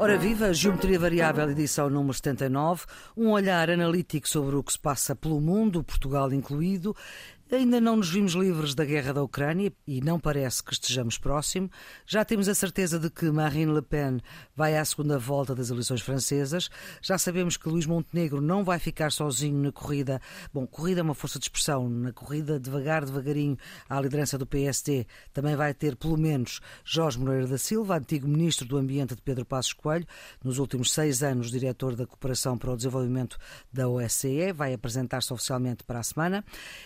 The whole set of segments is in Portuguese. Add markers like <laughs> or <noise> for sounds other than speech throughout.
Ora viva, Geometria Variável, edição número 79, um olhar analítico sobre o que se passa pelo mundo, Portugal incluído, Ainda não nos vimos livres da guerra da Ucrânia e não parece que estejamos próximo. Já temos a certeza de que Marine Le Pen vai à segunda volta das eleições francesas. Já sabemos que Luís Montenegro não vai ficar sozinho na corrida. Bom, corrida é uma força de expressão. Na corrida, devagar, devagarinho, à liderança do PSD, também vai ter pelo menos Jorge Moreira da Silva, antigo ministro do Ambiente de Pedro Passos Coelho, nos últimos seis anos diretor da Cooperação para o Desenvolvimento da OSCE, vai apresentar-se oficialmente para a semana.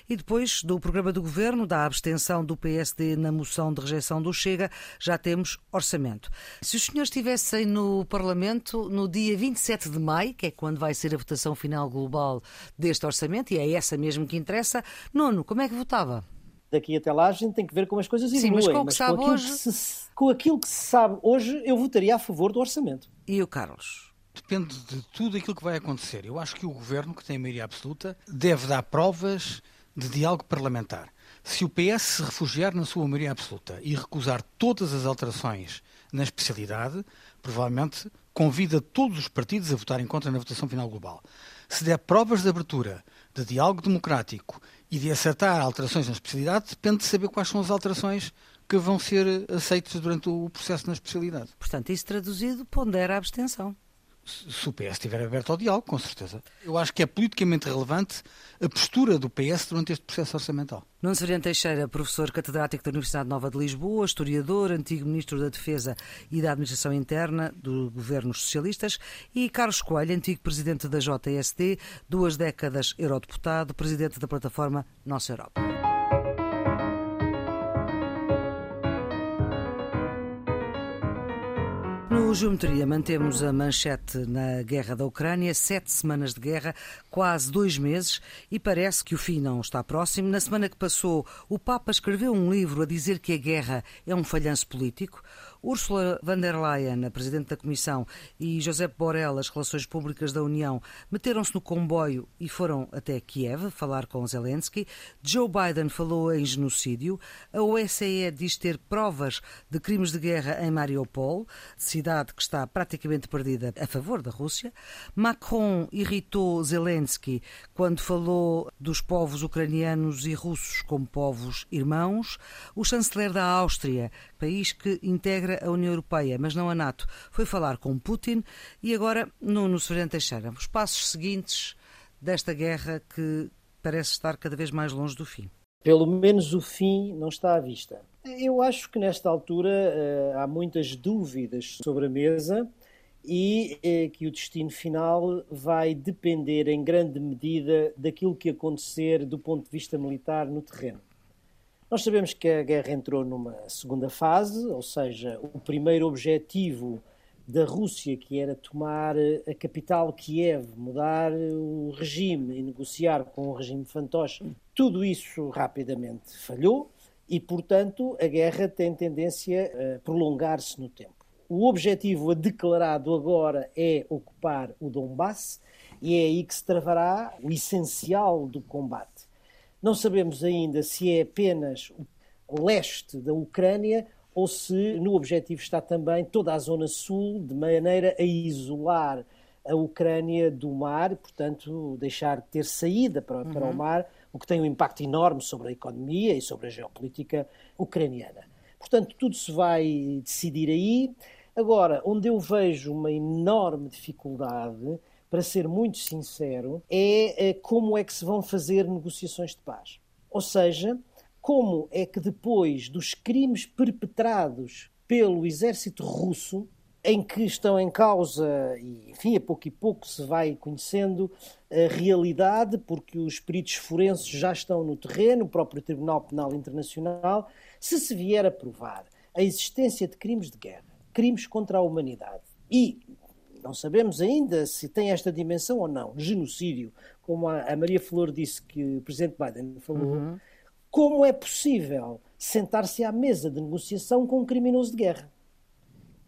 E depois do programa do governo, da abstenção do PSD na moção de rejeição do Chega, já temos orçamento. Se os senhores estivessem no Parlamento no dia 27 de maio, que é quando vai ser a votação final global deste orçamento, e é essa mesmo que interessa, Nuno, como é que votava? daqui até lá a gente tem que ver como as coisas evoluem. Sim, mas com o que sabe com hoje... Que se, com aquilo que se sabe hoje, eu votaria a favor do orçamento. E o Carlos? Depende de tudo aquilo que vai acontecer. Eu acho que o governo, que tem a maioria absoluta, deve dar provas de diálogo parlamentar. Se o PS se refugiar na sua maioria absoluta e recusar todas as alterações na especialidade, provavelmente convida todos os partidos a votar em contra na votação final global. Se der provas de abertura, de diálogo democrático e de acertar alterações na especialidade, depende de saber quais são as alterações que vão ser aceitas durante o processo na especialidade. Portanto, isso traduzido pondera a abstenção se o PS estiver aberto ao diálogo, com certeza. Eu acho que é politicamente relevante a postura do PS durante este processo orçamental. Nuno Severiano Teixeira, professor catedrático da Universidade Nova de Lisboa, historiador, antigo ministro da Defesa e da Administração Interna do governos socialistas, e Carlos Coelho, antigo presidente da JSD, duas décadas eurodeputado, presidente da plataforma Nossa Europa. Geometria mantemos a manchete na guerra da Ucrânia, sete semanas de guerra, quase dois meses, e parece que o fim não está próximo. Na semana que passou, o Papa escreveu um livro a dizer que a guerra é um falhanço político. Ursula von der Leyen, a Presidente da Comissão, e José Borrell, as Relações Públicas da União, meteram-se no comboio e foram até Kiev falar com Zelensky. Joe Biden falou em genocídio. A OSCE diz ter provas de crimes de guerra em Mariupol, cidade que está praticamente perdida a favor da Rússia. Macron irritou Zelensky quando falou dos povos ucranianos e russos como povos irmãos. O chanceler da Áustria, país que integra a União Europeia, mas não a NATO, foi falar com Putin e agora no Severino Teixeira. Os passos seguintes desta guerra que parece estar cada vez mais longe do fim. Pelo menos o fim não está à vista. Eu acho que nesta altura uh, há muitas dúvidas sobre a mesa e uh, que o destino final vai depender em grande medida daquilo que acontecer do ponto de vista militar no terreno. Nós sabemos que a guerra entrou numa segunda fase, ou seja, o primeiro objetivo da Rússia, que era tomar a capital Kiev, mudar o regime e negociar com o regime fantoche, tudo isso rapidamente falhou e, portanto, a guerra tem tendência a prolongar-se no tempo. O objetivo declarado agora é ocupar o Donbass e é aí que se travará o essencial do combate. Não sabemos ainda se é apenas o leste da Ucrânia ou se no objetivo está também toda a zona sul, de maneira a isolar a Ucrânia do mar, portanto, deixar de ter saída para, uhum. para o uhum. mar, o que tem um impacto enorme sobre a economia e sobre a geopolítica ucraniana. Portanto, tudo se vai decidir aí. Agora, onde eu vejo uma enorme dificuldade para ser muito sincero, é, é como é que se vão fazer negociações de paz. Ou seja, como é que depois dos crimes perpetrados pelo exército russo, em que estão em causa, e enfim, a pouco e pouco se vai conhecendo a realidade, porque os peritos forenses já estão no terreno, o próprio Tribunal Penal Internacional, se se vier a provar a existência de crimes de guerra, crimes contra a humanidade e não sabemos ainda se tem esta dimensão ou não, genocídio, como a, Maria Flor disse que o Presidente Biden falou. Uhum. Como é possível sentar-se à mesa de negociação com um criminoso de guerra?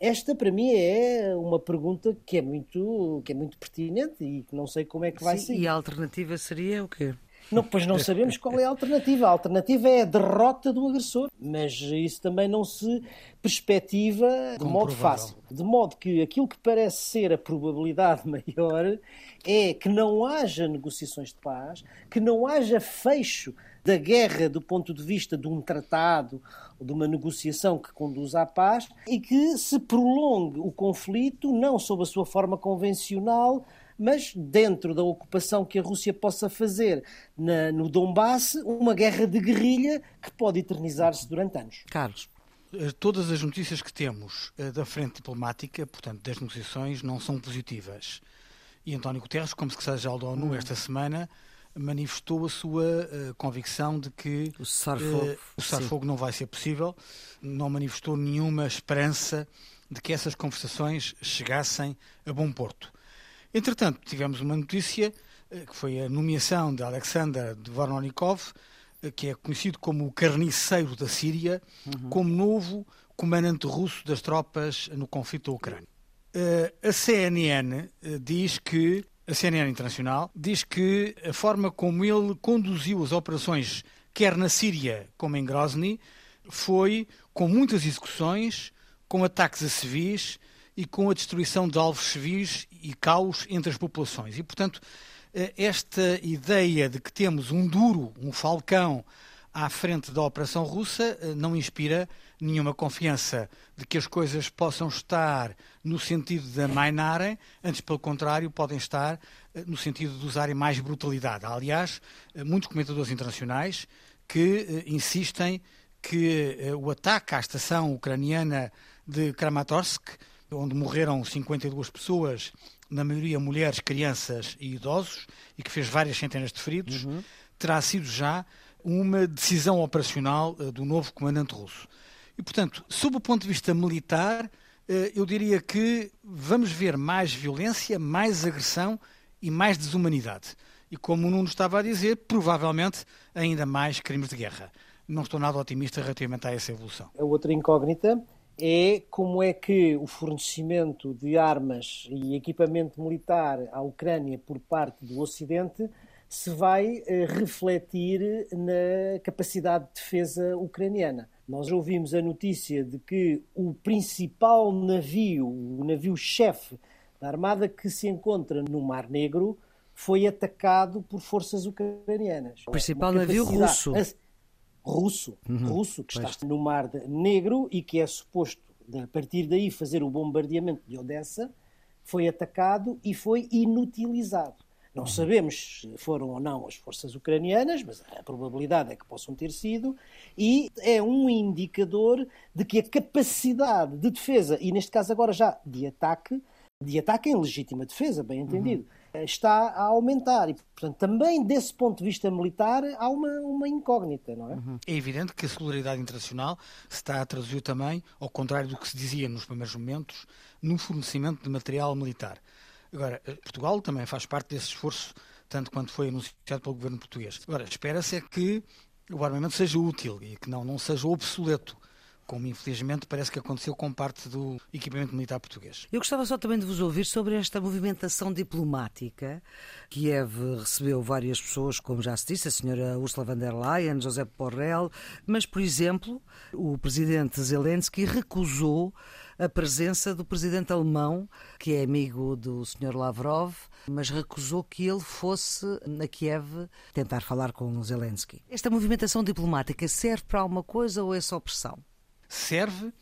Esta, para mim, é uma pergunta que é muito, que é muito pertinente e que não sei como é que vai Sim, ser. E a alternativa seria o quê? Não, pois não sabemos qual é a alternativa. A alternativa é a derrota do agressor, mas isso também não se perspectiva de modo fácil. De modo que aquilo que parece ser a probabilidade <laughs> maior é que não haja negociações de paz, que não haja fecho da guerra do ponto de vista de um tratado, de uma negociação que conduz à paz e que se prolongue o conflito não sob a sua forma convencional, mas dentro da ocupação que a Rússia possa fazer na, no Donbass, uma guerra de guerrilha que pode eternizar-se durante anos. Carlos. Eh, todas as notícias que temos eh, da frente diplomática, portanto, das negociações, não são positivas. E António Guterres, como secretário-geral da ONU hum. esta semana, manifestou a sua uh, convicção de que o cessar-fogo uh, cessar não vai ser possível, não manifestou nenhuma esperança de que essas conversações chegassem a bom porto. Entretanto, tivemos uma notícia uh, que foi a nomeação de Alexander Dvornonikov, que é conhecido como o carniceiro da Síria, uhum. como novo comandante russo das tropas no conflito da Ucrânia. a CNN diz que a CNN Internacional, diz que a forma como ele conduziu as operações, quer na Síria como em Grozny, foi com muitas execuções, com ataques a civis e com a destruição de alvos civis e caos entre as populações. E, portanto, eh, esta ideia de que temos um duro, um falcão à frente da operação russa eh, não inspira nenhuma confiança de que as coisas possam estar no sentido de amainarem, antes, pelo contrário, podem estar eh, no sentido de usarem mais brutalidade. Há, aliás, muitos comentadores internacionais que insistem que o ataque à estação ucraniana de Kramatorsk, onde morreram 52 pessoas, na maioria mulheres, crianças e idosos, e que fez várias centenas de feridos, uhum. terá sido já uma decisão operacional uh, do novo comandante russo. E, portanto, sob o ponto de vista militar, uh, eu diria que vamos ver mais violência, mais agressão e mais desumanidade. E como o Nuno estava a dizer, provavelmente ainda mais crimes de guerra. Não estou nada otimista relativamente a essa evolução. A outra incógnita é como é que o fornecimento de armas e equipamento militar à Ucrânia por parte do Ocidente se vai eh, refletir na capacidade de defesa ucraniana. Nós ouvimos a notícia de que o principal navio, o navio-chefe da armada que se encontra no Mar Negro, foi atacado por forças ucranianas. O principal navio russo. Russo, uhum, russo, que pois. está no Mar Negro e que é suposto, a partir daí, fazer o bombardeamento de Odessa, foi atacado e foi inutilizado. Não sabemos se foram ou não as forças ucranianas, mas a probabilidade é que possam ter sido, e é um indicador de que a capacidade de defesa, e neste caso agora já de ataque, de ataque em legítima defesa, bem entendido, uhum. Está a aumentar. E, portanto, também desse ponto de vista militar há uma, uma incógnita, não é? Uhum. É evidente que a solidariedade internacional se está a traduzir também, ao contrário do que se dizia nos primeiros momentos, no fornecimento de material militar. Agora, eh, Portugal também faz parte desse esforço, tanto quanto foi anunciado pelo governo português. Agora, espera-se é que o armamento seja útil e que não, não seja obsoleto como infelizmente parece que aconteceu com parte do equipamento militar português. Eu gostava só também de vos ouvir sobre esta movimentação diplomática. Kiev recebeu várias pessoas, como já se disse, a senhora Ursula von der Leyen, José Borrell, mas, por exemplo, o presidente Zelensky recusou a presença do presidente alemão, que é amigo do Sr. Lavrov, mas recusou que ele fosse a Kiev tentar falar com Zelensky. Esta movimentação diplomática serve para alguma coisa ou é só pressão? Serve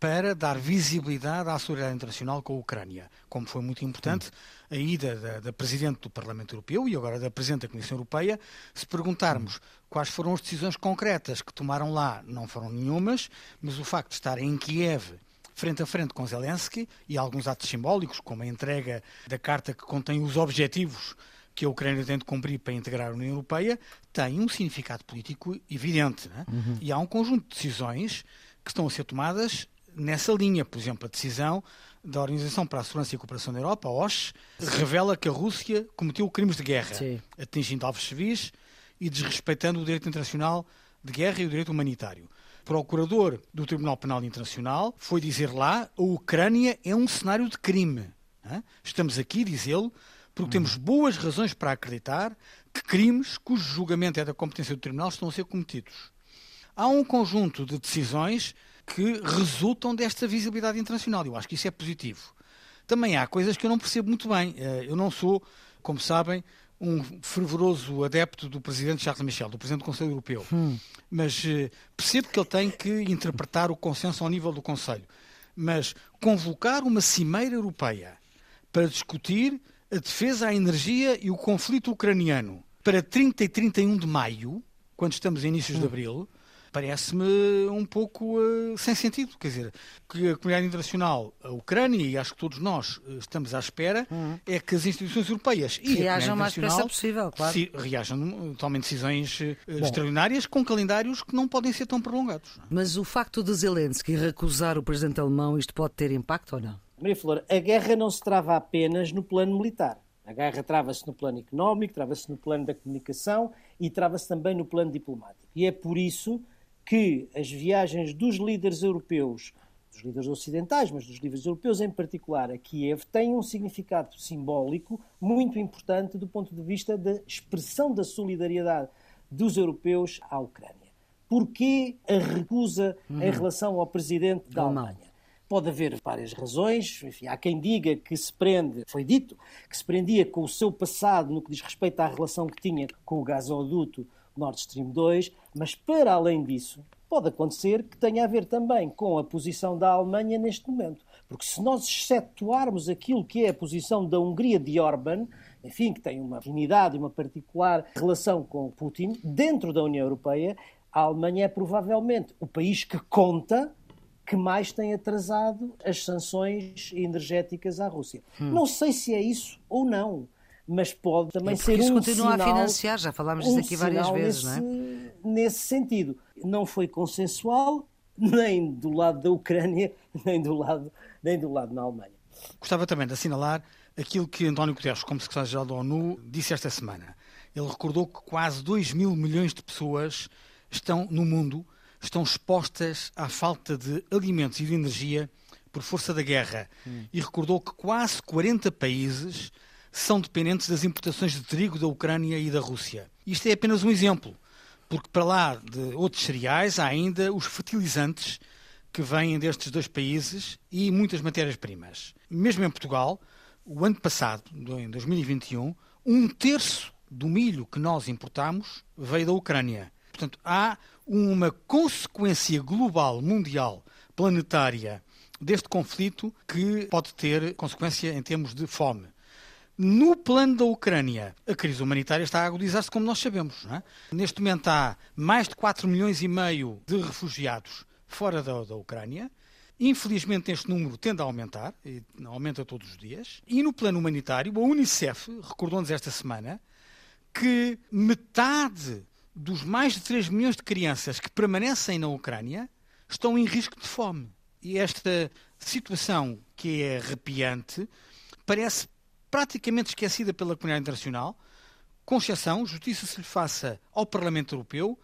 para dar visibilidade à solidariedade internacional com a Ucrânia, como foi muito importante a ida da, da, Presidente do Parlamento Europeu e agora da Presidente da Comissão Europeia, se perguntarmos quais foram as decisões concretas que tomaram lá, não foram nenhumas, mas o facto de estar em Kiev frente a frente com Zelensky e alguns atos simbólicos, como a entrega da carta que contém os objetivos que a Ucrânia tem de cumprir para integrar a União Europeia, tem um significado político evidente. É? Uhum. E há um conjunto de decisões que estão a ser tomadas nessa linha. Por exemplo, a decisão da Organização para a Segurança e a Cooperação da Europa, a OSCE, revela que a Rússia cometeu crimes de guerra, Sim. atingindo alvos civis e desrespeitando o direito internacional de guerra e o direito humanitário procurador do Tribunal Penal Internacional foi dizer lá a Ucrânia é um cenário de crime. Estamos aqui, diz ele, porque temos boas razões para acreditar que crimes cujo julgamento é da competência do Tribunal estão a ser cometidos. Há um conjunto de decisões que resultam desta visibilidade internacional. Eu acho que isso é positivo. Também há coisas que eu não percebo muito bem. Eh, eu não sou, como sabem, um fervoroso adepto do presidente Charles Michel, do presidente do Conselho Europeu. Hum. Mas eh, percebo que ele tem que interpretar o consenso ao nível do Conselho. Mas convocar uma cimeira europeia para discutir a defesa à energia e o conflito ucraniano para 30 e 31 de maio, quando estamos em inícios hum. de abril, parece-me um pouco uh, sem sentido. Quer dizer, que a comunidade internacional, a Ucrânia, e acho que todos nós uh, estamos à espera, uhum. é que as instituições europeias e reajam a mais depressa possível, claro. Se, reajam, tomem decisões uh, extraordinárias com calendários que não podem ser tão prolongados. Mas o facto de Zelensky recusar o presidente alemão, isto pode ter impacto ou não? Maria Flor, a guerra não se trava apenas no plano militar. A guerra trava-se no plano económico, trava-se no plano da comunicação e trava-se também no plano diplomático. E é por isso que as viagens dos líderes europeus, dos líderes ocidentais, mas dos líderes europeus em particular a Kiev, têm um significado simbólico muito importante do ponto de vista da expressão da solidariedade dos europeus à Ucrânia. Porquê a recusa uhum. em relação ao presidente da Alemanha? Pode haver várias razões. Enfim, há quem diga que se prende, foi dito, que se prendia com o seu passado no que diz respeito à relação que tinha com o gasoduto Nord Stream 2, mas para além disso, pode acontecer que tenha a ver também com a posição da Alemanha neste momento. Porque se nós excetuarmos aquilo que é a posição da Hungria de Orban, enfim, que tem uma afinidade e uma particular relação com Putin, dentro da União Europeia, a Alemanha é provavelmente o país que conta que mais tem atrasado as sanções energéticas à Rússia. Hum. Não sei se é isso ou não mas pode também ser isso um continua sinal, a financiar, já falámos disso um aqui várias vezes, nesse, não é? Nesse sentido, não foi consensual nem do lado da Ucrânia, <laughs> nem do lado, nem do lado da Alemanha. Gostava também de assinalar aquilo que António Guterres, como secretário-geral da ONU, disse esta semana. Ele recordou que quase 2 mil milhões de pessoas estão no mundo estão expostas à falta de alimentos e de energia por força da guerra hum. e recordou que quase 40 países são dependentes das importações de trigo da Ucrânia e da Rússia. Isto é apenas um exemplo, porque para lá de outros cereais há ainda os fertilizantes que vêm destes dois países e muitas matérias-primas. Mesmo em Portugal, o ano passado, em 2021, um terço do milho que nós importamos veio da Ucrânia. Portanto, há uma consequência global, mundial, planetária deste conflito que pode ter consequência em termos de fome. No plano da Ucrânia, a crise humanitária está a agudizar-se, como nós sabemos. É? Neste momento há mais de 4 milhões e meio de refugiados fora da, da Ucrânia. Infelizmente, este número tende a aumentar, e aumenta todos os dias. E no plano humanitário, a Unicef recordou-nos esta semana que metade dos mais de 3 milhões de crianças que permanecem na Ucrânia estão em risco de fome. E esta situação, que é arrepiante, parece praticamente esquecida pela comunidade internacional, com exceção, justiça se lhe faça ao Parlamento Europeu,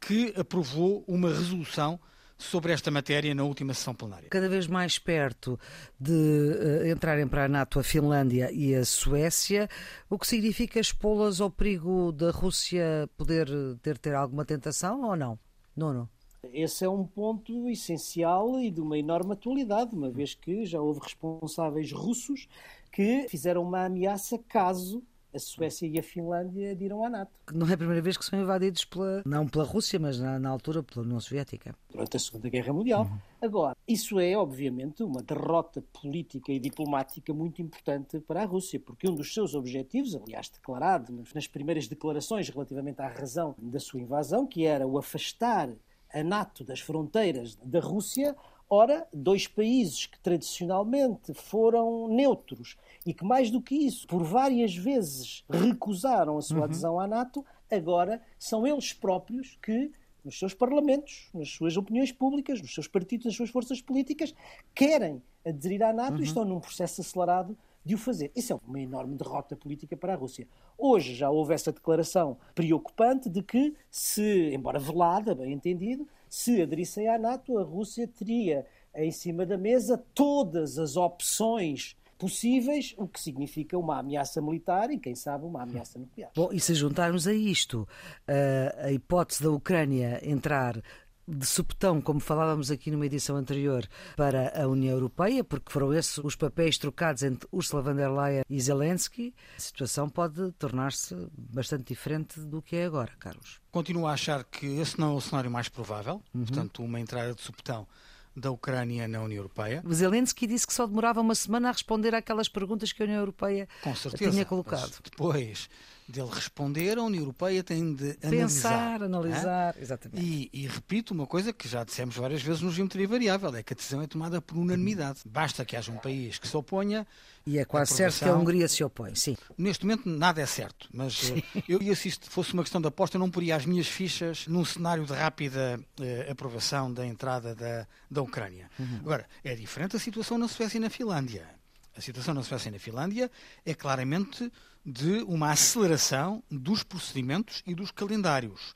que aprovou uma resolução sobre esta matéria na última sessão plenária. Cada vez mais perto de uh, entrarem para a NATO a Finlândia e a Suécia, o que significa expô-las ao perigo da Rússia poder ter, ter alguma tentação ou não? Nono. Esse é um ponto essencial e de uma enorme atualidade, uma vez que já houve responsáveis russos que fizeram uma ameaça caso a Suécia e a Finlândia adiram à NATO. Não é a primeira vez que são invadidos pela, não pela Rússia, mas na, na altura pela União Soviética. Durante a Segunda Guerra Mundial. Uhum. Agora, isso é obviamente uma derrota política e diplomática muito importante para a Rússia, porque um dos seus objetivos, aliás declarado nas primeiras declarações relativamente à razão da sua invasão, que era o afastar a NATO das fronteiras da Rússia, Ora, dois países que tradicionalmente foram neutros e que, mais do que isso, por várias vezes recusaram a sua uhum. adesão à NATO, agora são eles próprios que, nos seus parlamentos, nas suas opiniões públicas, nos seus partidos, nas suas forças políticas, querem aderir à NATO uhum. e estão num processo acelerado de o fazer. Isso é uma enorme derrota política para a Rússia. Hoje já houve essa declaração preocupante de que, se, embora velada, bem entendido, se aderissem à NATO, a Rússia teria em cima da mesa todas as opções possíveis, o que significa uma ameaça militar e, quem sabe, uma ameaça nuclear. Bom, e se juntarmos a isto uh, a hipótese da Ucrânia entrar de supetão, como falávamos aqui numa edição anterior, para a União Europeia, porque foram esses os papéis trocados entre Ursula von der Leyen e Zelensky, a situação pode tornar-se bastante diferente do que é agora, Carlos. Continuo a achar que esse não é o cenário mais provável, uhum. portanto, uma entrada de supetão da Ucrânia na União Europeia. Zelensky disse que só demorava uma semana a responder àquelas perguntas que a União Europeia tinha colocado. depois dele responder, a União Europeia tem de Pensar, analisar. analisar, é? exatamente. E, e, repito uma coisa que já dissemos várias vezes no Geometria Variável, é que a decisão é tomada por unanimidade. Basta que haja um país que se oponha. E é quase certo que a Hungria se opõe, sim. Neste momento nada é certo, mas eh, eu, eu, se isto fosse uma questão de aposta, eu não poria as minhas fichas num cenário de rápida eh, aprovação da entrada da, da Ucrânia. Uhum. Agora, é diferente a situação na Suécia e na Finlândia. A situação na Suécia e na Finlândia é claramente de uma aceleração dos procedimentos e dos calendários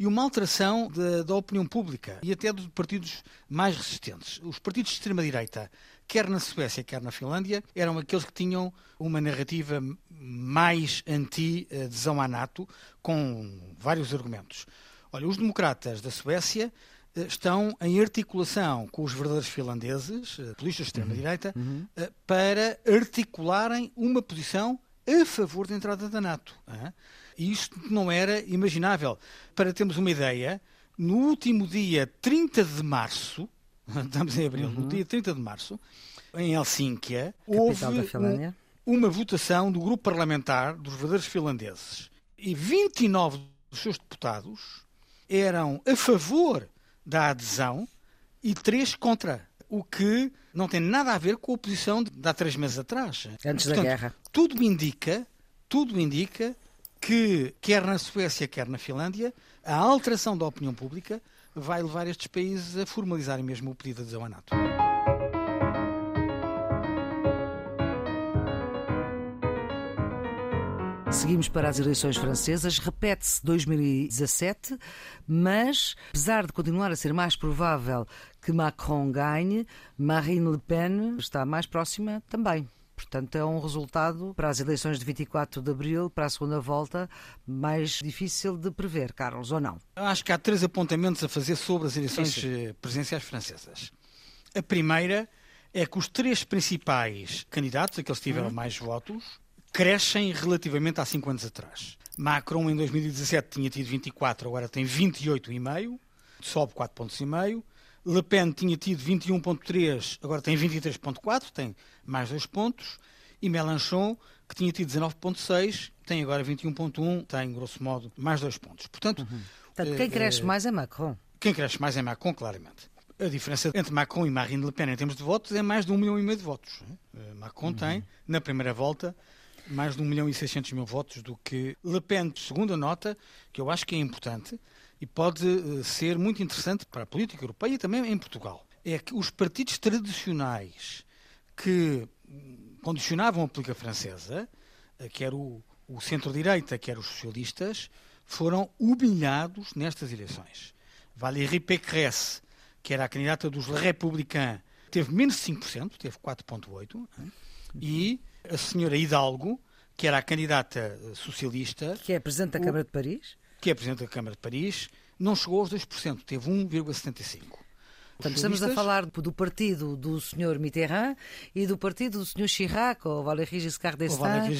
e uma alteração de, da opinião pública e até dos partidos mais resistentes. Os partidos de extrema-direita, quer na Suécia, quer na Finlândia, eram aqueles que tinham uma narrativa mais anti-adesão à NATO, com vários argumentos. Olha, os democratas da Suécia estão em articulação com os verdadeiros finlandeses, eh, políticos de extrema-direita, uhum. uhum. Eh, para articularem uma posição a favor da entrada da NATO. E isto não era imaginável. Para termos uma ideia, no último dia 30 de março, <laughs> estamos em abril, uhum. no dia 30 de março, em Helsínquia, houve um, uma votação do grupo parlamentar dos verdadeiros finlandeses. E 29 dos seus deputados eram a favor da adesão e três contra o que não tem nada a ver com a posição de, há três meses atrás. Antes Portanto, da guerra. Tudo indica, tudo indica que, quer na Suécia, quer na Finlândia, a alteração da opinião pública vai levar estes países a formalizarem mesmo o pedido de adesão à NATO. Seguimos para as eleições francesas. Repete-se 2017, mas, apesar de continuar a ser mais provável que Macron ganhe, Marine Le Pen está mais próxima também. Portanto, é um resultado para as eleições de 24 de abril, para a segunda volta, mais difícil de prever, Carlos, ou não? Acho que há três apontamentos a fazer sobre as eleições sim. Eh, presidenciais francesas. A primeira é que os três principais candidatos, aqueles que tiveram hum. mais votos, crescem relativamente há cinco anos atrás. Macron em 2017 tinha tido 24, agora tem 28,5, sobe 4 pontos e meio. Le Pen tinha tido 21,3, agora tem 23,4, tem mais 2 pontos. E Mélenchon, que tinha tido 19,6, tem agora 21,1, tem, grosso modo, mais 2 pontos. Portanto, uhum. Portanto quem uh, cresce mais é Macron. Quem cresce mais é Macron, claramente. A diferença entre Macron e Marine Le Pen em termos de votos é mais de um milhão e meio de votos. Uh, Macron uhum. tem, na primeira volta, mais de 1 milhão e 600 mil votos do que Le Pen. Segunda nota, que eu acho que é importante e pode eh, ser muito interessante para a política europeia e também em Portugal, é que os partidos tradicionais que condicionavam a política francesa, eh, quer o, o centro-direita, quer os socialistas, foram humilhados nestas eleições. Valérie Pécresse, que era a candidata dos Républicains, teve menos de 5%, teve 4,8%, e a senhora Hidalgo, que era a candidata socialista. Que é Presidente da Câmara de Paris? Que é Presidente da Câmara de Paris, não chegou aos 2%, teve 1,75%. Portanto, estamos a falar do partido do Sr. Mitterrand e do partido do Sr. Chirac, ou Valéry Giscard d'Estaing.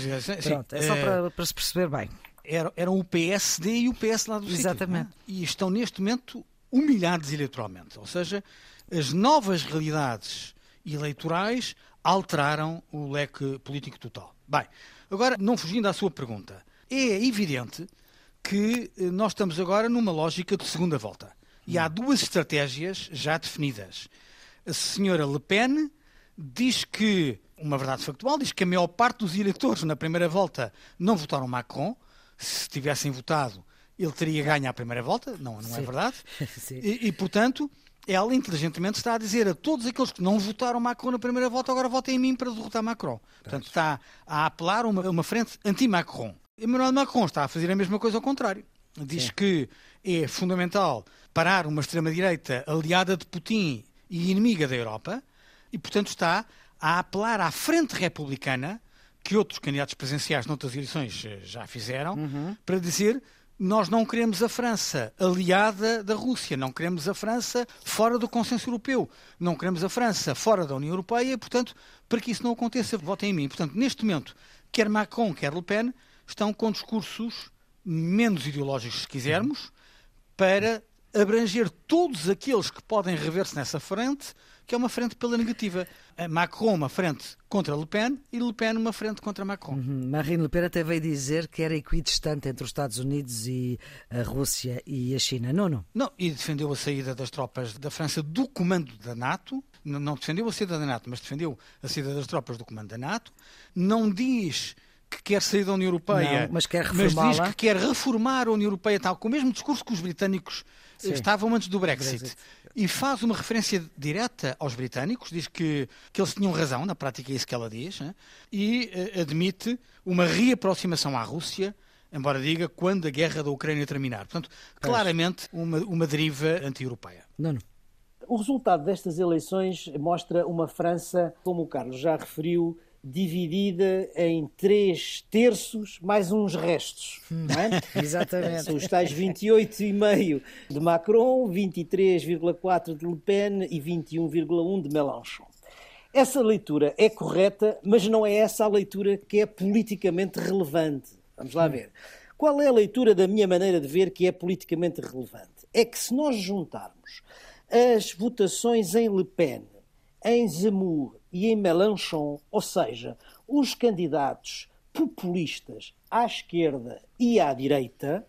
Pronto, é só é... Para, para, se perceber bem. Eram, eram o PSD e o PS lá do Exatamente. Sítio, é? E estão neste momento humilhados eleitoralmente. Ou seja, as novas realidades eleitorais alteraram o leque político total. Bem, agora, não fugindo à sua pergunta, é evidente que eh, nós estamos agora numa lógica de segunda volta. E há duas estratégias já definidas. A senhora Le Pen diz que, uma verdade factual, diz que a maior parte dos eleitores na primeira volta não votaram Macron. Se tivessem votado, ele teria ganho à primeira volta. Não, não é verdade? <laughs> e, e, portanto, ela inteligentemente está a dizer a todos aqueles que não votaram Macron na primeira volta, agora votem em mim para derrotar Macron. Portanto, está a apelar a uma, uma frente anti-Macron. Emmanuel Macron está a fazer a mesma coisa ao contrário. Diz Sim. que é fundamental parar uma extrema-direita aliada de Putin e inimiga da Europa e, portanto, está a apelar à frente republicana, que outros candidatos presidenciais noutras eleições eh, já fizeram, uhum. para dizer nós não queremos a França aliada da Rússia, não queremos a França fora do consenso europeu, não queremos a França fora da União Europeia, e, portanto, para que isso não aconteça, votem em mim. Portanto, neste momento, quer Macron, quer Le Pen, estão com discursos menos ideológicos, se quisermos, para abranger todos aqueles que podem rever-se nessa frente que é uma frente pela negativa. Macron uma frente contra Le Pen e Le Pen uma frente contra Macron. Uhum. Marine Le Pen até veio dizer que era equidistante entre os Estados Unidos e a Rússia e a China. Não, não. Não, e defendeu a saída das tropas da França do comando da NATO. Não defendeu a saída da NATO, mas defendeu a saída das tropas do comando da NATO. Não diz que quer sair da União Europeia, não, mas, quer mas diz que quer reformar a União Europeia, tal com o mesmo discurso que os britânicos Sim. estavam antes do Brexit. Brexit. E faz uma referência direta aos britânicos, diz que, que eles tinham razão, na prática é isso que ela diz, né? e uh, admite uma reaproximação à Rússia, embora diga quando a guerra da Ucrânia terminar. Portanto, claramente uma, uma deriva anti-europeia. Não, não. O resultado destas eleições mostra uma França, como o Carlos já referiu, dividida em três terços mais uns restos. Não é? <laughs> Exatamente. São os tais 28,5 de Macron, 23,4 de Le Pen e 21,1 de Mélenchon. Essa leitura é correta, mas não é essa a leitura que é politicamente relevante. Vamos lá ver. Qual é a leitura da minha maneira de ver que é politicamente relevante? É que se nós juntarmos as votações em Le Pen, em Zemmour e em Mélenchon, ou seja, os candidatos populistas à esquerda e à direita,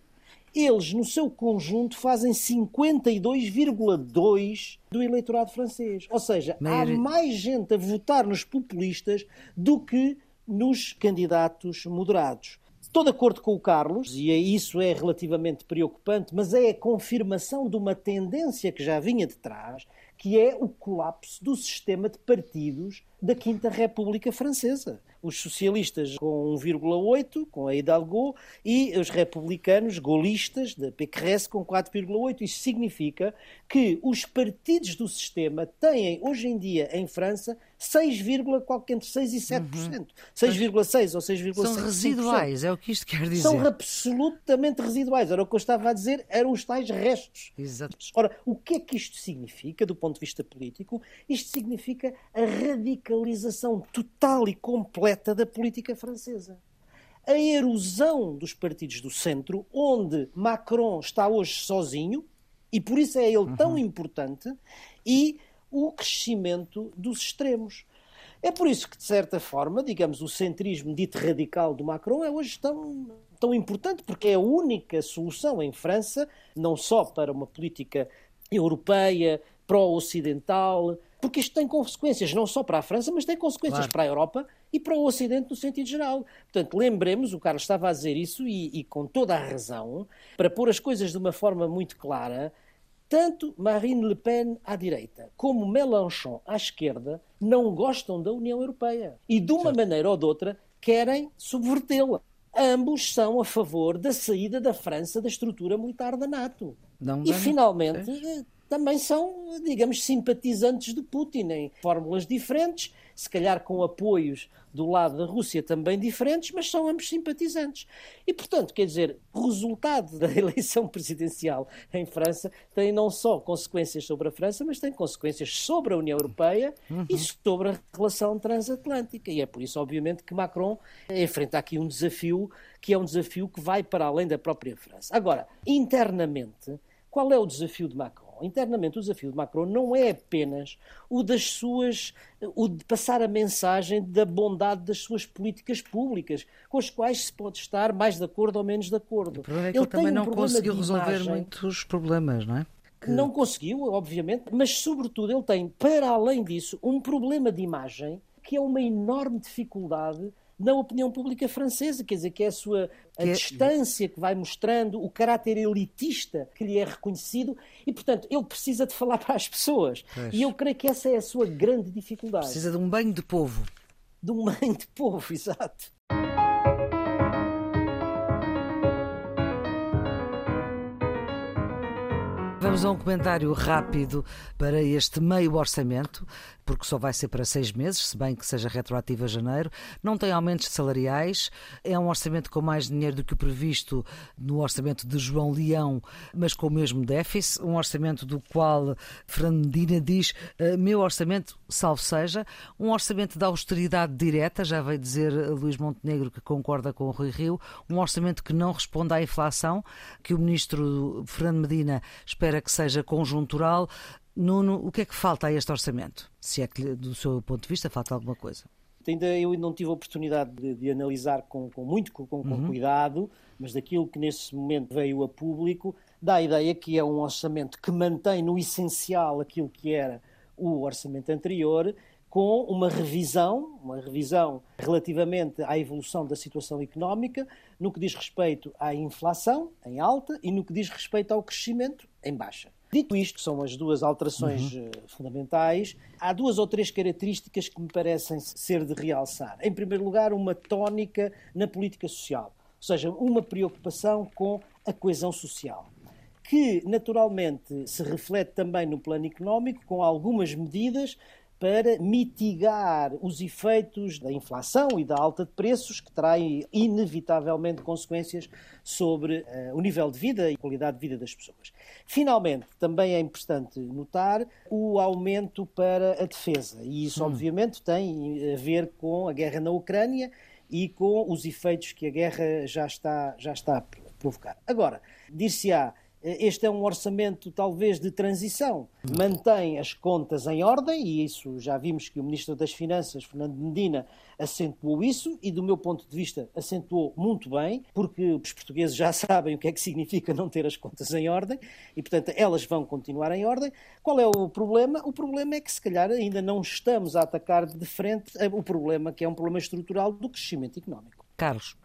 eles, no seu conjunto, fazem 52,2% do eleitorado francês. Ou seja, há mais gente a votar nos populistas do que nos candidatos moderados. Estou de acordo com o Carlos, e é isso é relativamente preocupante, mas é a confirmação de uma tendência que já vinha de trás, que é o colapso do sistema de partidos da Quinta República Francesa. Os socialistas com 1,8, com a Hidalgo, e os republicanos golistas, da Pécresse, com 4,8. Isso significa que os partidos do sistema têm, hoje em dia, em França, 6, qualquer entre 6 e 7%. Uhum. 6,6 ou 6,7%. São residuais, é o que isto quer dizer. São absolutamente residuais. Era o que eu estava a dizer, eram os tais restos. Exato. Ora, o que é que isto significa do ponto de vista político? Isto significa a radicalização total e completa da política francesa a erosão dos partidos do centro, onde Macron está hoje sozinho, e por isso é ele uhum. tão importante, e o crescimento dos extremos. É por isso que, de certa forma, digamos, o centrismo dito radical do Macron é hoje tão, tão importante, porque é a única solução em França, não só para uma política europeia, pró-ocidental, porque isto tem consequências não só para a França, mas tem consequências claro. para a Europa e para o Ocidente no sentido geral. Portanto, lembremos, o Carlos estava a dizer isso e, e com toda a razão, para pôr as coisas de uma forma muito clara, tanto Marine Le Pen à direita como Mélenchon à esquerda não gostam da União Europeia e, de uma certo. maneira ou de outra, querem subvertê-la. Ambos são a favor da saída da França da estrutura militar da NATO. Não, e, finalmente, é. também são, digamos, simpatizantes de Putin em fórmulas diferentes se calhar com apoios do lado da Rússia também diferentes, mas são ambos simpatizantes. E, portanto, quer dizer, o resultado da <laughs> eleição presidencial em França tem não só consequências sobre a França, mas tem consequências sobre a União Europeia uhum. e sobre a relação transatlântica. E é por isso, obviamente, que Macron enfrenta aqui um desafio que é um desafio que vai para além da própria França. Agora, internamente, qual é o desafio de Macron? Internamente o desafio de Macron não é apenas o das suas, o de passar a mensagem da bondade das suas políticas públicas, com as quais se pode estar mais de acordo ou menos de acordo. O problema é que ele, ele também um não conseguiu resolver imagem, muitos problemas, não é? Que... Não conseguiu, obviamente, mas sobretudo ele tem, para além disso, um problema de imagem que é uma enorme dificuldade na opinião pública francesa, quer dizer, que é a sua a que é- distância que vai mostrando, o caráter elitista que lhe é reconhecido e, portanto, ele precisa de falar <laughs> para as pessoas. Pois. E eu creio que essa é a sua grande dificuldade. Precisa de um banho de povo. De um banho de povo, <laughs> exato. Vamos a um comentário rápido para este meio orçamento porque só vai ser para seis meses, se bem que seja retroativo a janeiro. Não tem aumentos salariais. É um orçamento com mais dinheiro do que o previsto no orçamento de João Leão, mas com o mesmo déficit. Um orçamento do qual Fernando Medina diz: eh, meu orçamento, salvo seja, um orçamento de austeridade direta, já veio dizer Luís Montenegro que concorda com o Rui Rio, um orçamento que não responde à inflação, que o ministro Fernando Medina espera que seja conjuntural. Nuno, o que é que falta a este orçamento? Se é que, do seu ponto de vista, falta alguma coisa? Ainda eu não tive a oportunidade de, de analisar com, com muito com, com uhum. cuidado, mas daquilo que nesse momento veio a público, dá a ideia que é um orçamento que mantém no essencial aquilo que era o orçamento anterior com uma revisão, uma revisão relativamente à evolução da situação económica, no que diz respeito à inflação em alta e no que diz respeito ao crescimento em baixa. Dito isto, que são as duas alterações uhum. Eh, fundamentais, há duas ou três características que me parecem ser de realçar. Em primeiro lugar, uma tónica na política social, ou seja, uma preocupação com a coesão social que naturalmente se reflete também no plano económico, com algumas medidas para mitigar os efeitos da inflação e da alta de preços, que trazem inevitavelmente consequências sobre uh, o nível de vida e a qualidade de vida das pessoas. Finalmente, também é importante notar o aumento para a defesa, e isso, hum. obviamente, tem a ver com a guerra na Ucrânia e com os efeitos que a guerra já está, já está a provocar. Agora, dir-se-á este é um orçamento talvez de transição. Mantém as contas em ordem, e isso já vimos que o Ministro das Finanças, Fernando Medina, acentuou isso, e do meu ponto de vista acentuou muito bem, porque os portugueses já <laughs> sabem o que é que significa não ter as contas em ordem, e portanto elas vão continuar em ordem. Qual é o problema? O problema é que se calhar ainda não estamos a atacar de frente o problema que é um problema estrutural do crescimento económico. Carlos.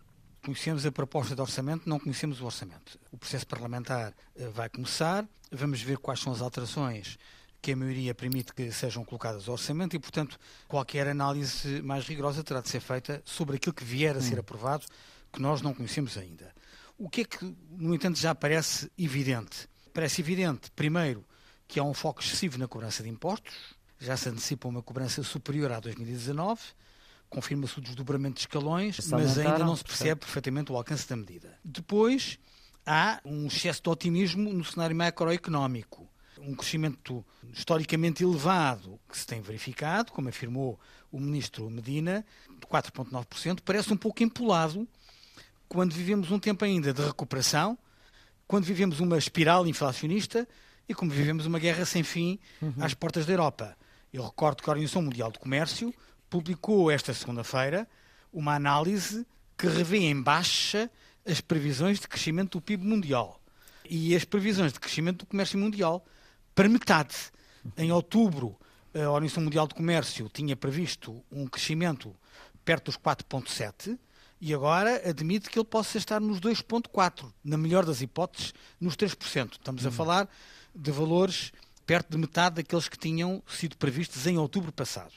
Conhecemos a proposta de orçamento, não conhecemos o orçamento. O processo parlamentar eh, vai começar, vamos ver quais são as alterações que a maioria permite que sejam colocadas ao orçamento e, portanto, qualquer análise mais rigorosa terá de ser feita sobre aquilo que vier a ser hum. aprovado, que nós não conhecemos ainda. O que é que, no entanto, já parece evidente? Parece evidente, primeiro, que há um foco excessivo na cobrança de impostos, já se antecipa uma cobrança superior a 2019 confirma-se o desdobramento de escalões, mas ainda não se percebe perfeitamente o alcance da medida. Depois, há um excesso de otimismo no cenário macroeconómico. Um crescimento historicamente elevado que se tem verificado, como afirmou o ministro Medina, de 4,9%, parece um pouco empolado quando vivemos um tempo ainda de recuperação, quando vivemos uma espiral inflacionista e como vivemos uma guerra sem fim uhum. às portas da Europa. Eu recordo que a Organização Mundial do Comércio publicou esta segunda-feira uma análise que revê em baixa as previsões de crescimento do PIB mundial e as previsões de crescimento do comércio mundial para metade. Em outubro, a Organização Mundial do Comércio tinha previsto um crescimento perto dos 4,7 e agora admite que ele possa estar nos 2,4, na melhor das hipóteses, nos 3%. Estamos a hum. falar de valores perto de metade daqueles que tinham sido previstos em outubro passado.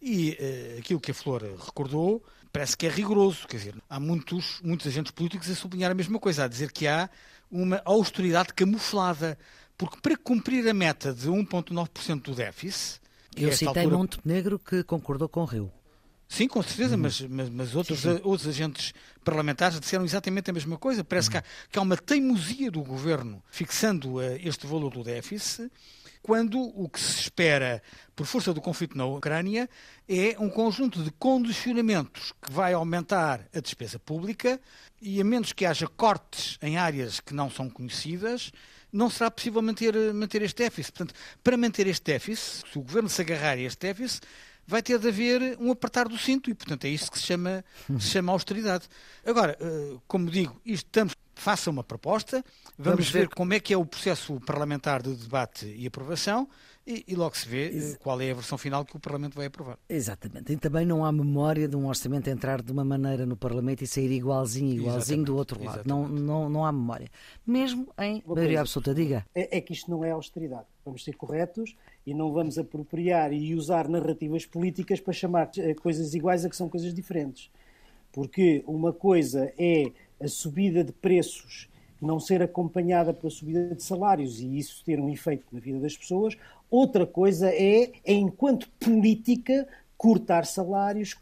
E uh, aquilo que a Flor recordou parece que é rigoroso. Quer dizer, há muitos, muitos agentes políticos a sublinhar a mesma coisa, a dizer que há uma austeridade camuflada. Porque para cumprir a meta de 1,9% do déficit. Eu citei altura... Montenegro que concordou com o Rio. Sim, com certeza, uhum. mas, mas, mas outros, sim, sim. outros agentes parlamentares disseram exatamente a mesma coisa. Parece uhum. que, há, que, há, uma teimosia do governo fixando uh, este valor do déficit quando o que se espera por força do conflito na Ucrânia é um conjunto de condicionamentos que vai aumentar a despesa pública e a menos que haja cortes em áreas que não são conhecidas, não será possível manter, manter este déficit. Portanto, para manter este déficit, se o governo se agarrar a este déficit, vai ter de haver um apertar do cinto e, portanto, é isso que se chama, se chama austeridade. Agora, eh, como digo, estamos faça uma proposta, vamos, vamos ver, ver como é que é o processo parlamentar de debate e aprovação e, e logo se vê eh, Ex qual é a versão final que o Parlamento vai aprovar. Exatamente. E também não há memória de um orçamento entrar de uma maneira no Parlamento e sair igualzinho, igualzinho Exatamente. do outro lado. Não, não, não há memória. Mesmo em maioria absoluta, diga. É, é que isto não é austeridade. Vamos ser corretos e não vamos apropriar e usar narrativas políticas para chamar eh, coisas iguais a que são coisas diferentes. Porque uma coisa é a subida de preços não ser acompanhada pela subida de salários e isso ter um efeito na vida das pessoas, Outra coisa é, é enquanto política, cortar salários,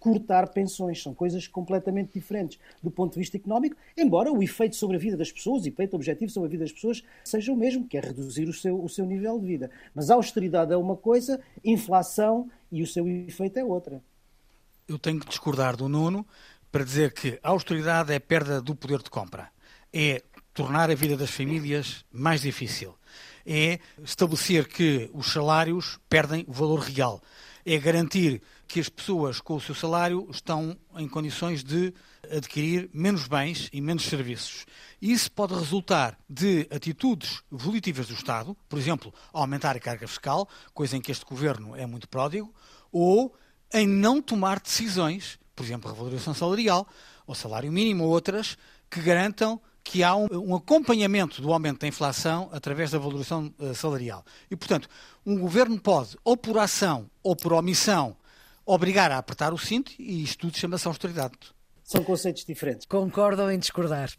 cortar pensões. São coisas completamente diferentes do ponto de vista económico, embora o efeito sobre a vida das pessoas, o efeito objetivo sobre a vida das pessoas, seja o mesmo, que é reduzir o seu, o seu nível de vida. Mas a austeridade é uma coisa, inflação e o seu efeito é outra. Eu tenho que discordar do Nuno para dizer que a austeridade é perda do poder de compra. É tornar a vida das famílias mais difícil. É estabelecer que os salários perdem valor real. É garantir que as pessoas com o seu salário estão em condições de adquirir menos bens e menos serviços. Isso pode resultar de atitudes volitivas do Estado, por exemplo, aumentar a carga fiscal, coisa em que este governo é muito pródigo, ou em não tomar decisões, por exemplo, revalorização salarial, ou salário mínimo, ou outras, que garantam que há um, um, acompanhamento do aumento da inflação através da valorização uh, salarial. E, portanto, um governo pode, ou por ação ou por omissão, obrigar a apertar o cinto e isto tudo chama-se austeridade. São conceitos diferentes. Concordam em discordar.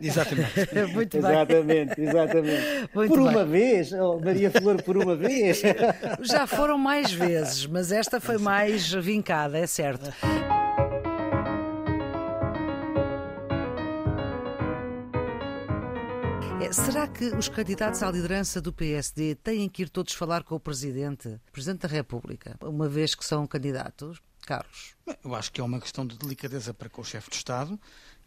Exatamente. <laughs> Muito exatamente, bem. exatamente. <laughs> Muito por bem. uma vez, oh, Maria Flor, por uma vez. <laughs> Já foram mais vezes, mas esta foi mais vincada, é certo. É, será que os candidatos à liderança do PSD têm que ir todos falar com o Presidente, Presidente da República, uma vez que são candidatos? Carlos? Eu acho que é uma questão de delicadeza para com o chefe de Estado,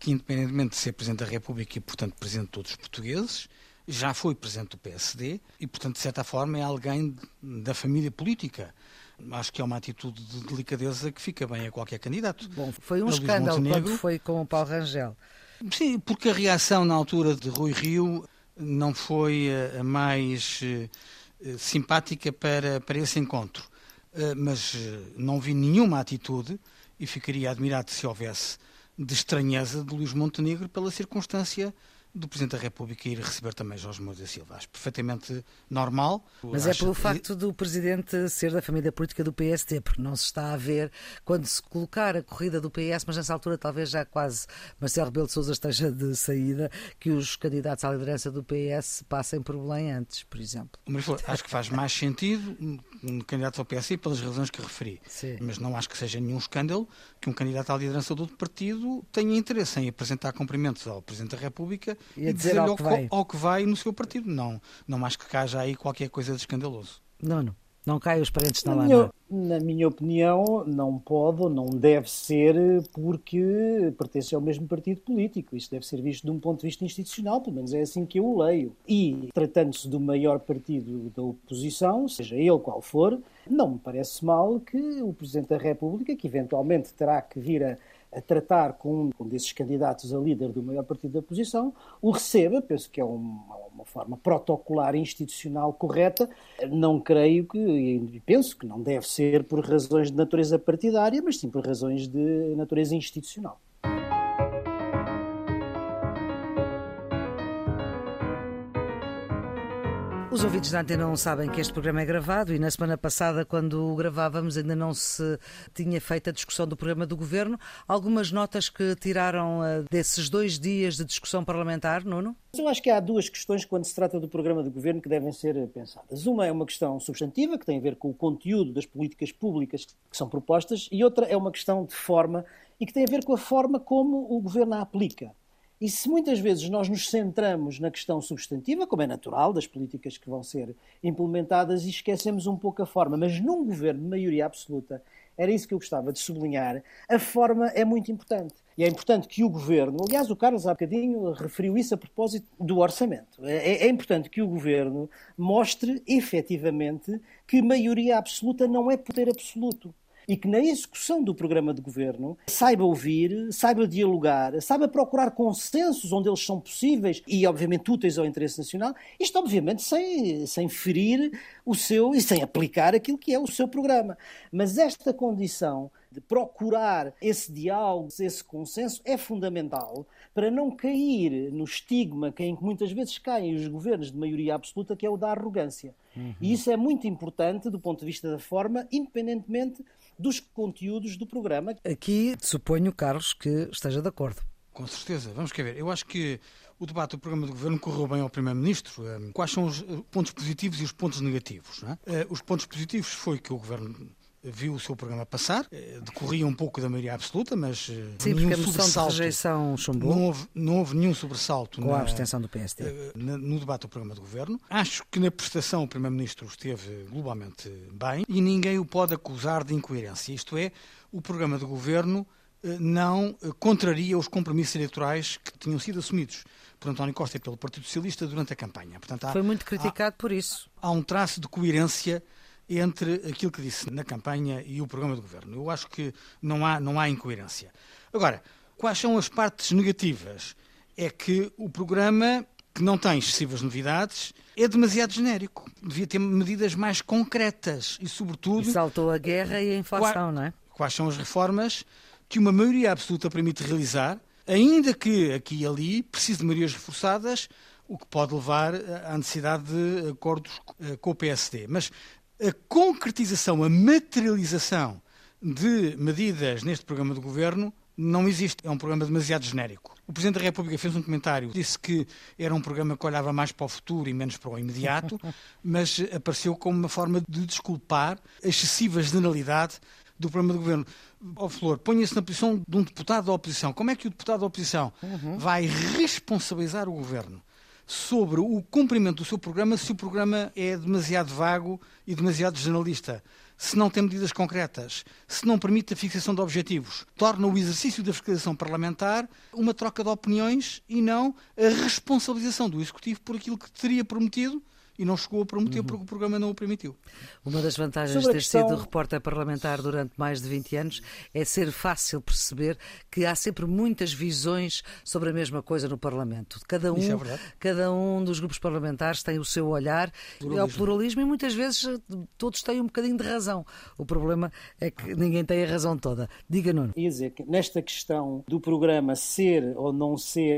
que independentemente de ser Presidente da República e, portanto, Presidente de todos os portugueses, já foi Presidente do PSD e, portanto, de certa forma é alguém da família política. Acho que é uma atitude de delicadeza que fica bem a qualquer candidato. Bom, foi um escândalo Montenegro, quando foi com o Paulo Rangel. Sim, porque a reação na altura de Rui Rio não foi a mais eh, simpática para, para esse encontro. Eh, mas eh, não vi nenhuma atitude e ficaria admirado se houvesse de estranheza de Luís Montenegro pela circunstância do Presidente da República ir receber também Jorge Moura da Silva. Acho perfeitamente normal. Mas é Acho... é pelo facto do Presidente ser da família política do PSD, porque não se está a ver quando se colocar a corrida do PS, mas nessa altura talvez já quase Marcelo Rebelo de Sousa esteja de saída, que os candidatos à liderança do PS passem por Belém antes, por exemplo. Mas acho que faz mais sentido um candidato ao PS pelas razões que referi. Sim. Mas não acho que seja nenhum escândalo que um candidato à liderança do outro partido tenha interesse em apresentar cumprimentos ao Presidente da República e, e dizer ao que, vai. ao que vai no seu partido. Não, não acho que haja aí qualquer coisa de escandaloso. Não, não. Não cai os parentes na, na minha, na minha opinião, não pode ou não deve ser porque pertence ao mesmo partido político. Isto deve ser visto de um ponto de vista institucional, pelo menos é assim que eu o leio. E, tratando-se do maior partido da oposição, seja ele qual for, não me parece mal que o Presidente da República, que eventualmente terá que vir a a tratar com um desses candidatos a líder do maior partido da oposição, o receba, penso que é uma, uma forma protocolar institucional correta, não creio que, e penso que não deve ser por razões de natureza partidária, mas sim por razões de natureza institucional. Os ouvintes da Antena não sabem que este programa é gravado e na semana passada, quando o gravávamos, ainda não se tinha feito a discussão do programa do Governo. Algumas notas que tiraram eh, desses dois dias de discussão parlamentar, Nuno? Eu acho que há duas questões quando se trata do programa do Governo que devem ser pensadas. Uma é uma questão substantiva, que tem a ver com o conteúdo das políticas públicas que são propostas, e outra é uma questão de forma e que tem a ver com a forma como o Governo a aplica. E se muitas vezes nós nos centramos na questão substantiva, como é natural, das políticas que vão ser implementadas, e esquecemos um pouco a forma, mas num governo de maioria absoluta, era isso que eu gostava de sublinhar, a forma é muito importante. E é importante que o governo, aliás, o Carlos há bocadinho referiu isso a propósito do orçamento. É, é importante que o governo mostre efetivamente que maioria absoluta não é poder absoluto e que na execução do programa de governo saiba ouvir, saiba dialogar, saiba procurar consensos onde eles são possíveis e, obviamente, úteis ao interesse nacional. Isto, obviamente, sem, sem ferir o seu e sem aplicar aquilo que é o seu programa. Mas esta condição de procurar esse diálogo, esse consenso, é fundamental para não cair no estigma que, em que muitas vezes caem os governos de maioria absoluta, que é o da arrogância. Uhum. E isso é muito importante do ponto de vista da forma, independentemente dos conteúdos do programa. Aqui suponho, Carlos, que esteja de acordo. Com certeza. Vamos quer ver. Eu acho que o debate do programa de governo correu bem ao Primeiro-Ministro. Quais são os pontos positivos e os pontos negativos? É? Os pontos positivos foi que o governo viu o seu programa passar, eh, decorria um pouco da maioria absoluta, mas eh, Sim, nenhum sobressalto. De rejeição chumbou. Não houve, não houve nenhum sobressalto com na, a abstenção do PSD. Eh, na, no debate do programa de governo. Acho que na prestação o Primeiro-Ministro esteve globalmente bem e ninguém o pode acusar de incoerência. Isto é, o programa de governo não contraria os compromissos eleitorais que tinham sido assumidos por António Costa e pelo Partido Socialista durante a campanha. Portanto, há, Foi muito criticado há, por isso. Há um traço de coerência entre aquilo que disse na campanha e o programa de governo. Eu acho que não há, não há incoerência. Agora, quais são as partes negativas? É que o programa, que não tem excessivas novidades, é demasiado genérico. Devia ter medidas mais concretas e, sobretudo. E saltou a guerra e a inflação, não é? Quais são as reformas que uma maioria absoluta permite realizar, ainda que aqui e ali precise de maiorias reforçadas, o que pode levar à necessidade de acordos eh, com o PSD. Mas a concretização, a materialização de medidas neste programa de governo não existe. É um programa demasiado genérico. O Presidente da República fez um comentário, disse que era um programa que olhava mais para o futuro e menos para o imediato, <laughs> mas apareceu como uma forma de desculpar a excessiva generalidade do programa de governo. Ó oh, Flor, ponha-se na posição de um deputado da oposição. Como é que o deputado da oposição uhum. vai responsabilizar o governo sobre o cumprimento do seu programa se o programa é demasiado vago e demasiado generalista, se não tem medidas concretas, se não permite a fixação de objetivos, torna o exercício da fiscalização parlamentar uma troca de opiniões e não a responsabilização do Executivo por aquilo que teria prometido e não chegou a prometer uhum. porque o programa não o permitiu. Uma das vantagens de ter questão... sido repórter parlamentar durante mais de 20 anos é ser fácil perceber que há sempre muitas visões sobre a mesma coisa no Parlamento. Cada um, é cada um dos grupos parlamentares tem o seu olhar pluralismo. ao pluralismo e muitas vezes todos têm um bocadinho de razão. O problema é que ninguém tem a razão toda. Diga, Nuno. Ia dizer que nesta questão do programa ser ou não ser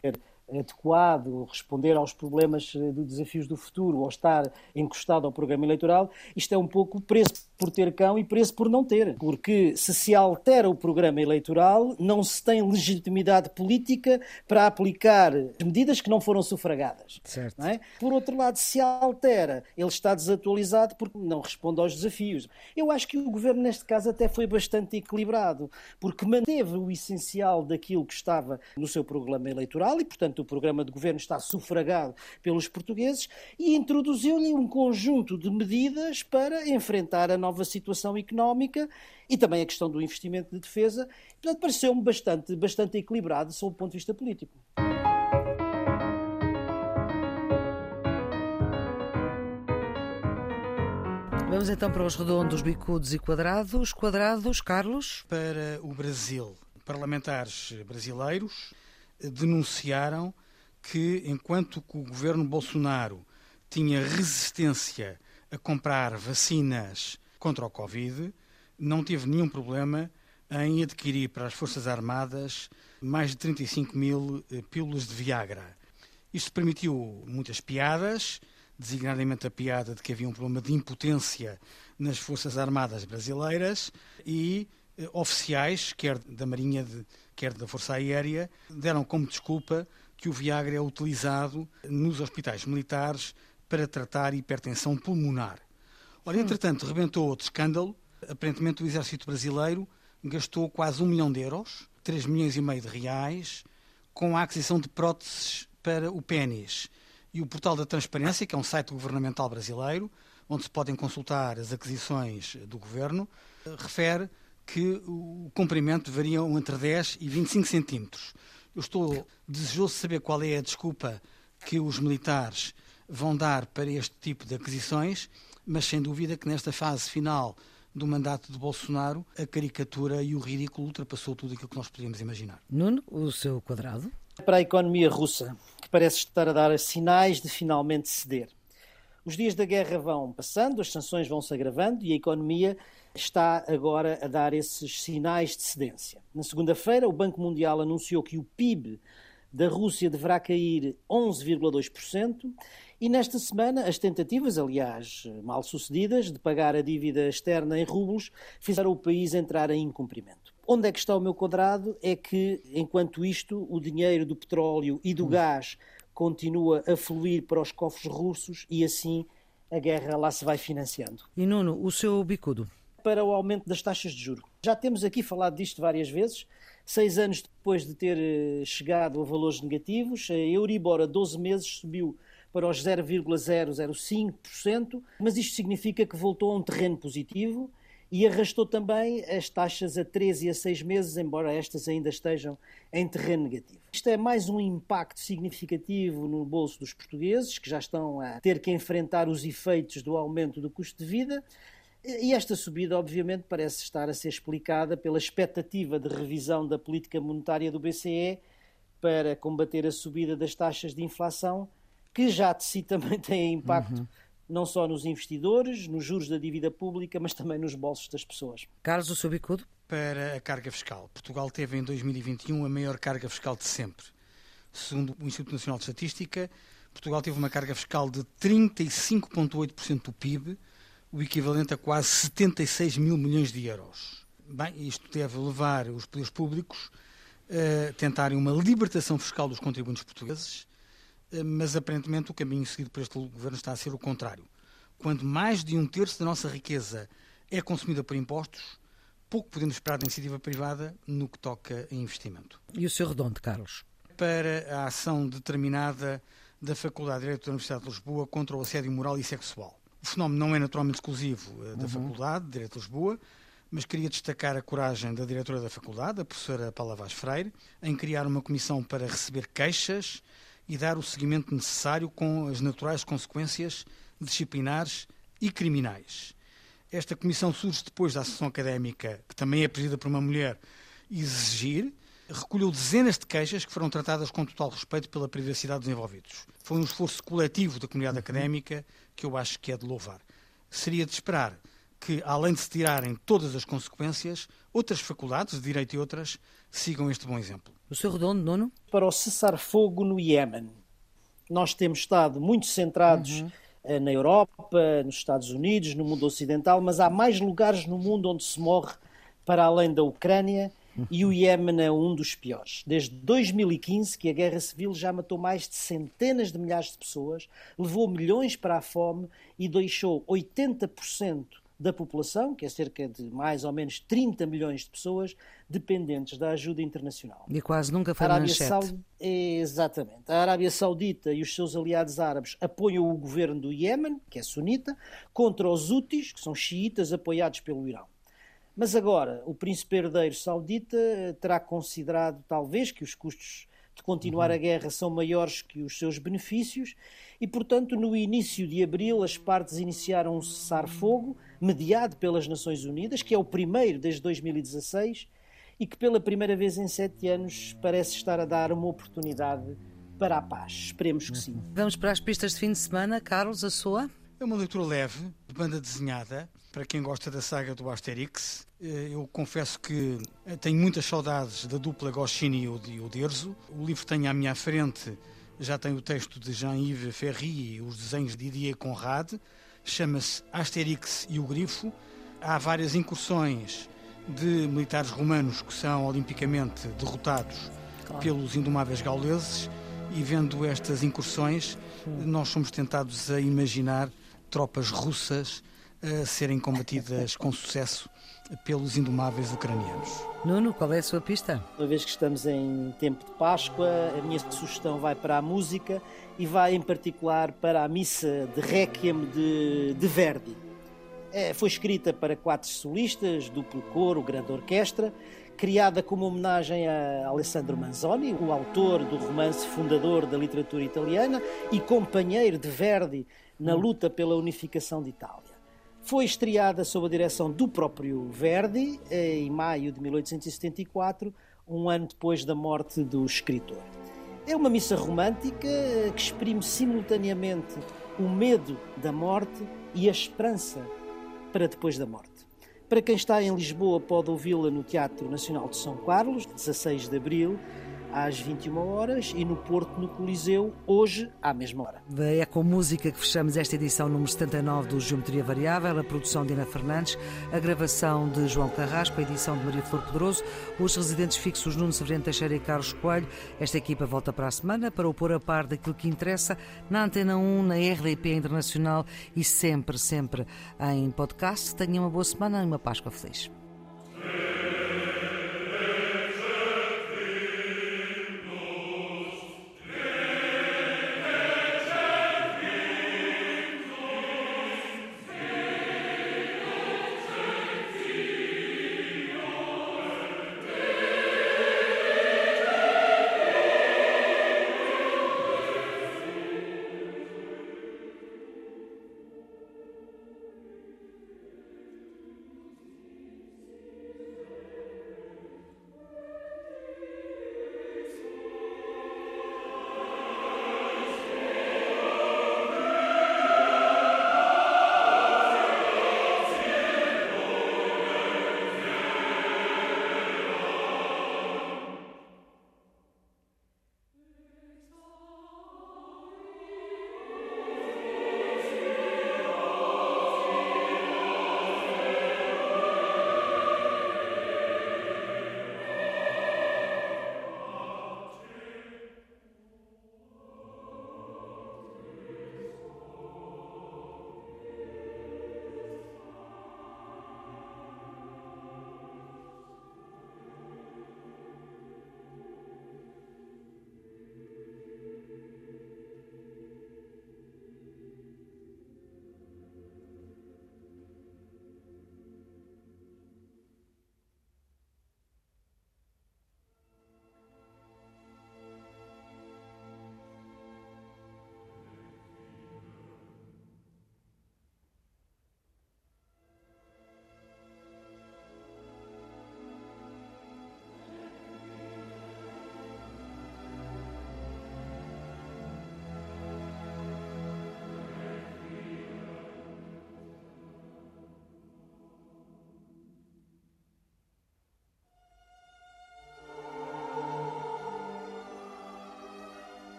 adequado, responder aos problemas eh, dos desafios do futuro ou estar encostado ao programa eleitoral, isto é um pouco preço por ter cão e preço por não ter. Porque se se altera o programa eleitoral, não se tem legitimidade política para aplicar medidas que não foram sufragadas. Certo. É? Por outro lado, se altera, ele está desatualizado porque não responde aos desafios. Eu acho que o governo, neste caso, até foi bastante equilibrado, porque manteve o essencial daquilo que estava no seu programa eleitoral e, portanto, o programa de governo está sufragado pelos portugueses e introduziu-lhe um conjunto de medidas para enfrentar a nova situação económica e também a questão do investimento de defesa. Portanto, pareceu-me bastante, bastante equilibrado sob o ponto de vista político. Vamos então para os redondos, bicudos e quadrados. Quadrados, Carlos? Para o Brasil, parlamentares brasileiros denunciaram que, enquanto que o governo Bolsonaro tinha resistência a comprar vacinas contra o Covid, não teve nenhum problema em adquirir para as Forças Armadas mais de 35 mil eh, pílulas de Viagra. Isto permitiu muitas piadas, designadamente a piada de que havia um problema de impotência nas Forças Armadas brasileiras e eh, oficiais, quer da Marinha, de, quer da Força Aérea, deram como desculpa que o Viagra é utilizado nos hospitais militares para tratar hipertensão pulmonar. Ora, entretanto, rebentou outro escândalo. Aparentemente, o Exército Brasileiro gastou quase um milhão de euros, 3 milhões e meio de reais, com a aquisição de próteses para o pênis. E o Portal da Transparência, que é um site governamental brasileiro, onde se podem consultar as aquisições do governo, refere que o comprimento varia entre 10 e 25 centímetros. Eu estou desejoso de saber qual é a desculpa que os militares vão dar para este tipo de aquisições, mas sem dúvida que nesta fase final do mandato de Bolsonaro, a caricatura e o ridículo ultrapassou tudo aquilo que nós podíamos imaginar. Nuno, o seu quadrado? Para a economia russa, que parece estar a dar sinais de finalmente ceder. Os dias da guerra vão passando, as sanções vão se agravando e a economia está agora a dar esses sinais de cedência. Na segunda-feira, o Banco Mundial anunciou que o PIB da Rússia deverá cair 11,2%. E nesta semana, as tentativas, aliás, mal sucedidas, de pagar a dívida externa em rublos, fizeram o país entrar em incumprimento. Onde é que está o meu quadrado? É que, enquanto isto, o dinheiro do petróleo e do hum. gás continua a fluir para os cofres russos e assim a guerra lá se vai financiando. E Nuno, o seu bicudo? Para o aumento das taxas de juro. Já temos aqui falado disto várias vezes. Seis anos depois de ter eh, chegado a valores negativos, a Euribor a 12 meses subiu para os 0,005%, mas isto significa que voltou a um terreno positivo e arrastou também as taxas a 13 e a 6 meses, embora estas ainda estejam em terreno negativo. Isto é mais um impacto significativo no bolso dos portugueses, que já estão a ter que enfrentar os efeitos do aumento do custo de vida. E esta subida, obviamente, parece estar a ser explicada pela expectativa de revisão da política monetária do BCE para combater a subida das taxas de inflação, que já de si <laughs> também tem impacto. Uhum não só nos investidores, nos juros da dívida pública, mas também nos bolsos das pessoas. Carlos, o seu bicudo? Para a carga fiscal. Portugal teve em 2021 a maior carga fiscal de sempre. Segundo o Instituto Nacional de Estatística, Portugal teve uma carga fiscal de 35,8% do PIB, o equivalente a quase 76 mil milhões de euros. Bem, isto deve levar os poderes públicos a tentarem uma libertação fiscal dos contribuintes portugueses, eh, mas aparentemente o caminho seguido por este governo está a ser o contrário. Quando mais de um terço da nossa riqueza é consumida por impostos, pouco podemos esperar da iniciativa privada no que toca a investimento. E o seu redondo, Carlos? Para a ação determinada da Faculdade de Direito da Universidade de Lisboa contra o assédio moral e sexual. O fenómeno não é naturalmente exclusivo eh, da uhum. Faculdade de Direito de Lisboa, mas queria destacar a coragem da diretora da faculdade, a professora Paula Vaz Freire, em criar uma comissão para receber queixas e dar o seguimento necessário com as naturais consequências disciplinares e criminais. Esta comissão surge depois da sessão académica, que também é presidida por uma mulher, exigir, recolheu dezenas de queixas que foram tratadas com total respeito pela privacidade dos envolvidos. Foi um esforço coletivo da comunidade académica que eu acho que é de louvar. Seria de esperar que, além de se tirarem todas as consequências, outras faculdades, de Direito e outras, sigam este bom exemplo. O seu redondo, nono? Para o cessar-fogo no Iémen. Nós temos estado muito centrados uhum. Eh, na Europa, nos Estados Unidos, no mundo ocidental, mas há mais lugares no mundo onde se morre para além da Ucrânia e o Iémen é um dos piores. Desde 2015 que a guerra civil já matou mais de centenas de milhares de pessoas, levou milhões para a fome e deixou 80% da população, que é cerca de mais ou menos 30 milhões de pessoas, dependentes da ajuda internacional. E quase nunca foi a manchete. Saud... Exatamente. A Arábia Saudita e os seus aliados árabes apoiam o governo do Iémen, que é sunita, contra os Houthis, que são xiitas apoiados pelo Irão. Mas agora, o príncipe herdeiro saudita terá considerado, talvez, que os custos de continuar uhum. a guerra são maiores que os seus benefícios e, portanto, no início de abril, as partes iniciaram um cessar-fogo mediado pelas Nações Unidas, que é o primeiro desde 2016 e que, pela primeira vez em sete anos, parece estar a dar uma oportunidade para a paz. Esperemos que sim. Vamos para as pistas de fim de semana. Carlos, a sua? É uma leitura leve, de banda desenhada, para quem gosta da saga do Asterix. Eh, eu confesso que eh, tenho muitas saudades da dupla Goscinny e o Derzo. O livro tem à minha frente já tem o texto de Jean-Yves Ferry e os desenhos de Didier Conrad, chama-se Asterix e o Grifo. Há várias incursões de militares romanos que são olimpicamente derrotados claro. pelos indomáveis gauleses e vendo estas incursões nós somos tentados a imaginar tropas russas a serem combatidas com sucesso pelos indomáveis ucranianos. Nuno, qual é a sua pista? Uma vez que estamos em tempo de Páscoa, a minha sugestão vai para a música e vai em particular para a missa de Requiem de, de Verdi. É, foi escrita para quatro solistas, duplo coro, grande orquestra, criada como homenagem a Alessandro Manzoni, o autor do romance fundador da literatura italiana e companheiro de Verdi na luta pela unificação de Itália. Foi estreada sob a direção do próprio Verdi em maio de 1874, um ano depois da morte do escritor. É uma missa romântica que exprime simultaneamente o medo da morte e a esperança para depois da morte. Para quem está em Lisboa, pode ouvi-la no Teatro Nacional de São Carlos, 16 de abril, às 21 horas e no Porto, no Coliseu, hoje à mesma hora. É com música que fechamos esta edição número 79 do Geometria Variável, a produção de Ana Fernandes, a gravação de João Carrasco, a edição de Maria Flor Pedroso, os residentes fixos Nuno Severino Teixeira e Carlos Coelho. Esta equipa volta para a semana para o pôr a par daquilo que interessa na Antena 1, na RDP Internacional e sempre, sempre em podcast. Tenham uma boa semana e uma Páscoa feliz.